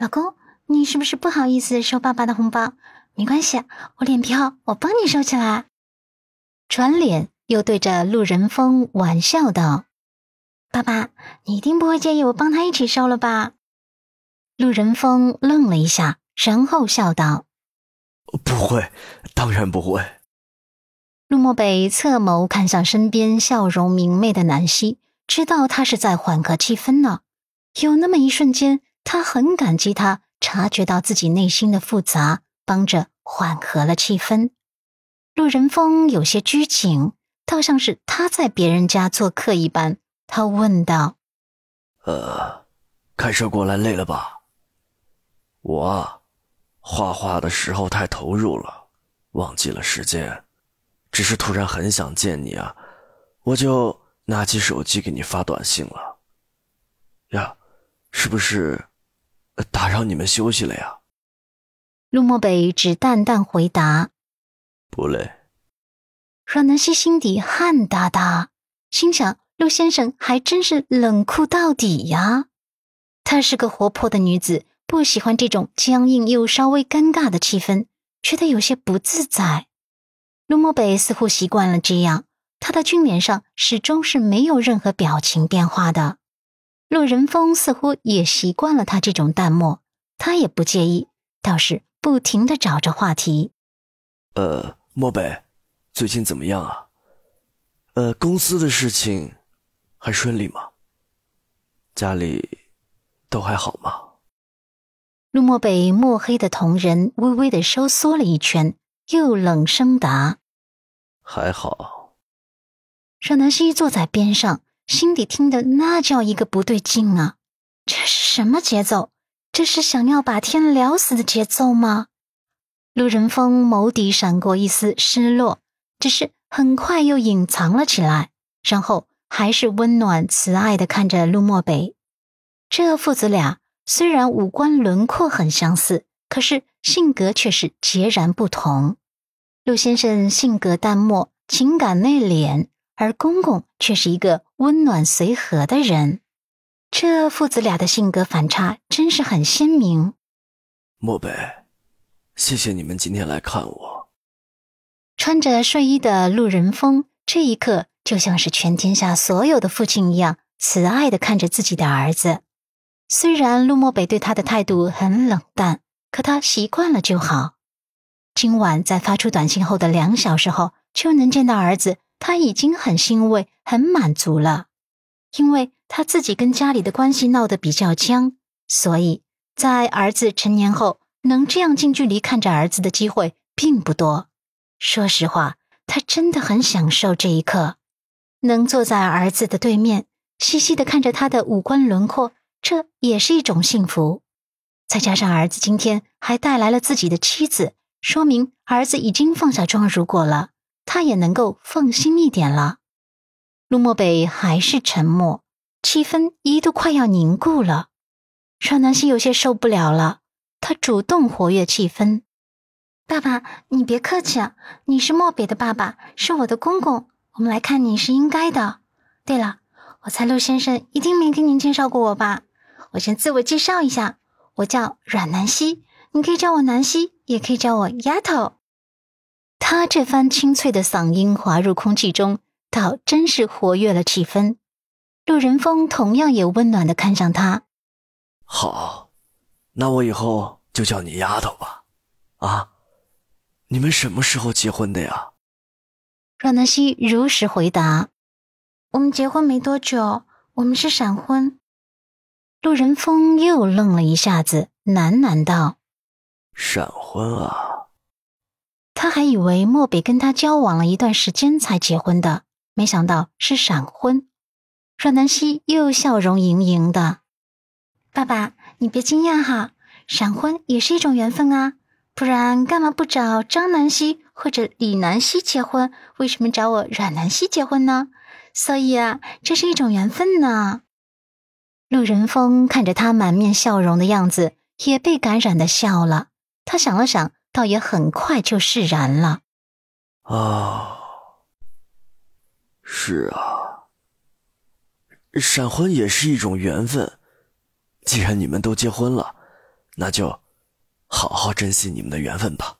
老公，你是不是不好意思收爸爸的红包？没关系，我脸皮厚，我帮你收起来。转脸又对着陆仁峰玩笑道：“爸爸，你一定不会介意我帮他一起收了吧？”陆仁峰愣了一下，然后笑道：“不会，当然不会。”陆漠北侧眸看向身边笑容明媚的南希，知道他是在缓和气氛呢。有那么一瞬间。他很感激他察觉到自己内心的复杂，帮着缓和了气氛。陆仁峰有些拘谨，倒像是他在别人家做客一般。他问道：“呃，开车过来累了吧？我画画的时候太投入了，忘记了时间。只是突然很想见你啊，我就拿起手机给你发短信了。呀，是不是？”打扰你们休息了呀？陆漠北只淡淡回答：“不累。”阮南希心底汗哒哒，心想：陆先生还真是冷酷到底呀。她是个活泼的女子，不喜欢这种僵硬又稍微尴尬的气氛，觉得有些不自在。陆漠北似乎习惯了这样，他的俊脸上始终是没有任何表情变化的。陆仁峰似乎也习惯了他这种淡漠，他也不介意，倒是不停的找着话题。呃，漠北，最近怎么样啊？呃，公司的事情还顺利吗？家里都还好吗？陆漠北墨黑的瞳仁微微的收缩了一圈，又冷声答：“还好。”阮南希坐在边上。心底听得那叫一个不对劲啊！这是什么节奏？这是想要把天聊死的节奏吗？陆仁峰眸底闪过一丝失落，只是很快又隐藏了起来，然后还是温暖慈爱的看着陆漠北。这父子俩虽然五官轮廓很相似，可是性格却是截然不同。陆先生性格淡漠，情感内敛。而公公却是一个温暖随和的人，这父子俩的性格反差真是很鲜明。漠北，谢谢你们今天来看我。穿着睡衣的陆仁峰这一刻就像是全天下所有的父亲一样，慈爱的看着自己的儿子。虽然陆漠北对他的态度很冷淡，可他习惯了就好。今晚在发出短信后的两小时后，就能见到儿子。他已经很欣慰、很满足了，因为他自己跟家里的关系闹得比较僵，所以在儿子成年后，能这样近距离看着儿子的机会并不多。说实话，他真的很享受这一刻，能坐在儿子的对面，细细的看着他的五官轮廓，这也是一种幸福。再加上儿子今天还带来了自己的妻子，说明儿子已经放下装如果了。他也能够放心一点了。陆漠北还是沉默，气氛一度快要凝固了。阮南希有些受不了了，他主动活跃气氛：“爸爸，你别客气啊，你是漠北的爸爸，是我的公公，我们来看你是应该的。对了，我猜陆先生一定没跟您介绍过我吧？我先自我介绍一下，我叫阮南希，你可以叫我南希，也可以叫我丫头。”他这番清脆的嗓音滑入空气中，倒真是活跃了气氛。陆仁峰同样也温暖的看向他。好，那我以后就叫你丫头吧。啊，你们什么时候结婚的呀？阮南希如实回答：“我们结婚没多久，我们是闪婚。”陆仁峰又愣了一下子，喃喃道：“闪婚啊。”还以为莫北跟他交往了一段时间才结婚的，没想到是闪婚。阮南希又笑容盈盈的：“爸爸，你别惊讶哈，闪婚也是一种缘分啊，不然干嘛不找张南希或者李南希结婚？为什么找我阮南希结婚呢？所以啊，这是一种缘分呢。”陆仁峰看着他满面笑容的样子，也被感染的笑了。他想了想。倒也很快就释然了。啊，是啊，闪婚也是一种缘分。既然你们都结婚了，那就好好珍惜你们的缘分吧。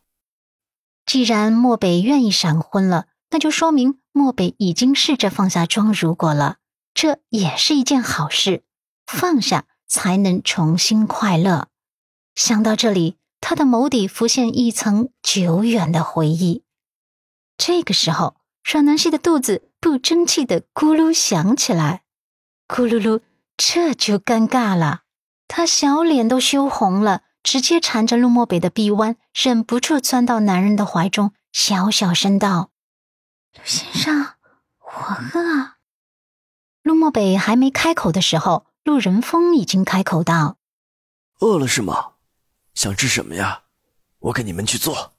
既然漠北愿意闪婚了，那就说明漠北已经试着放下装如果了，这也是一件好事。放下才能重新快乐。想到这里，他的眸底浮现一层久远的回忆。这个时候，阮南希的肚子不争气的咕噜响起来，咕噜噜，这就尴尬了。他小脸都羞红了，直接缠着陆漠北的臂弯，忍不住钻到男人的怀中，小小声道：“陆先生，我饿。”陆漠北还没开口的时候，陆仁峰已经开口道：“饿了是吗？想吃什么呀？我给你们去做。”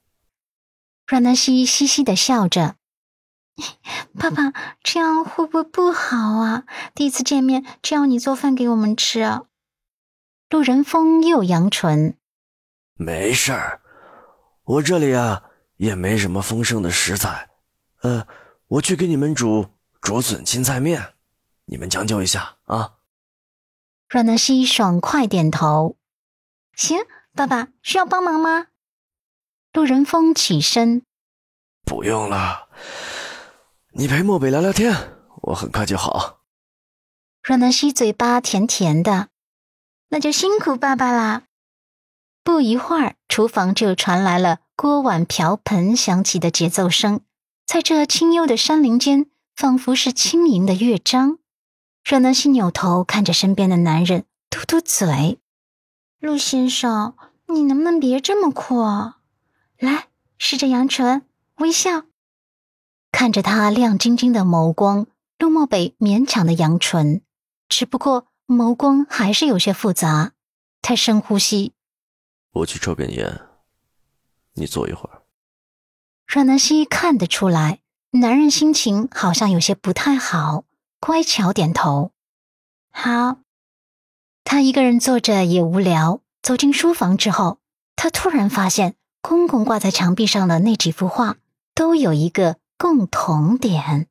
阮南希嘻嘻的笑着：“ 爸爸，这样会不会不好啊？第一次见面就要你做饭给我们吃。”啊陆仁峰又扬唇：“没事儿，我这里啊也没什么丰盛的食材，呃，我去给你们煮竹笋青菜面，你们将就一下啊。”阮南希爽快点头：“行，爸爸需要帮忙吗？”陆仁峰起身：“不用了，你陪漠北聊聊天，我很快就好。”阮南希嘴巴甜甜的：“那就辛苦爸爸啦。”不一会儿，厨房就传来了锅碗瓢盆响起的节奏声，在这清幽的山林间，仿佛是轻盈的乐章。阮南希扭头看着身边的男人，嘟嘟嘴：“陆先生，你能不能别这么酷？”来，试着扬唇微笑，看着他亮晶晶的眸光，陆漠北勉强的扬唇，只不过眸光还是有些复杂。他深呼吸，我去抽根烟，你坐一会儿。阮南希看得出来，男人心情好像有些不太好，乖巧点头。好，他一个人坐着也无聊。走进书房之后，他突然发现。公公挂在墙壁上的那几幅画都有一个共同点。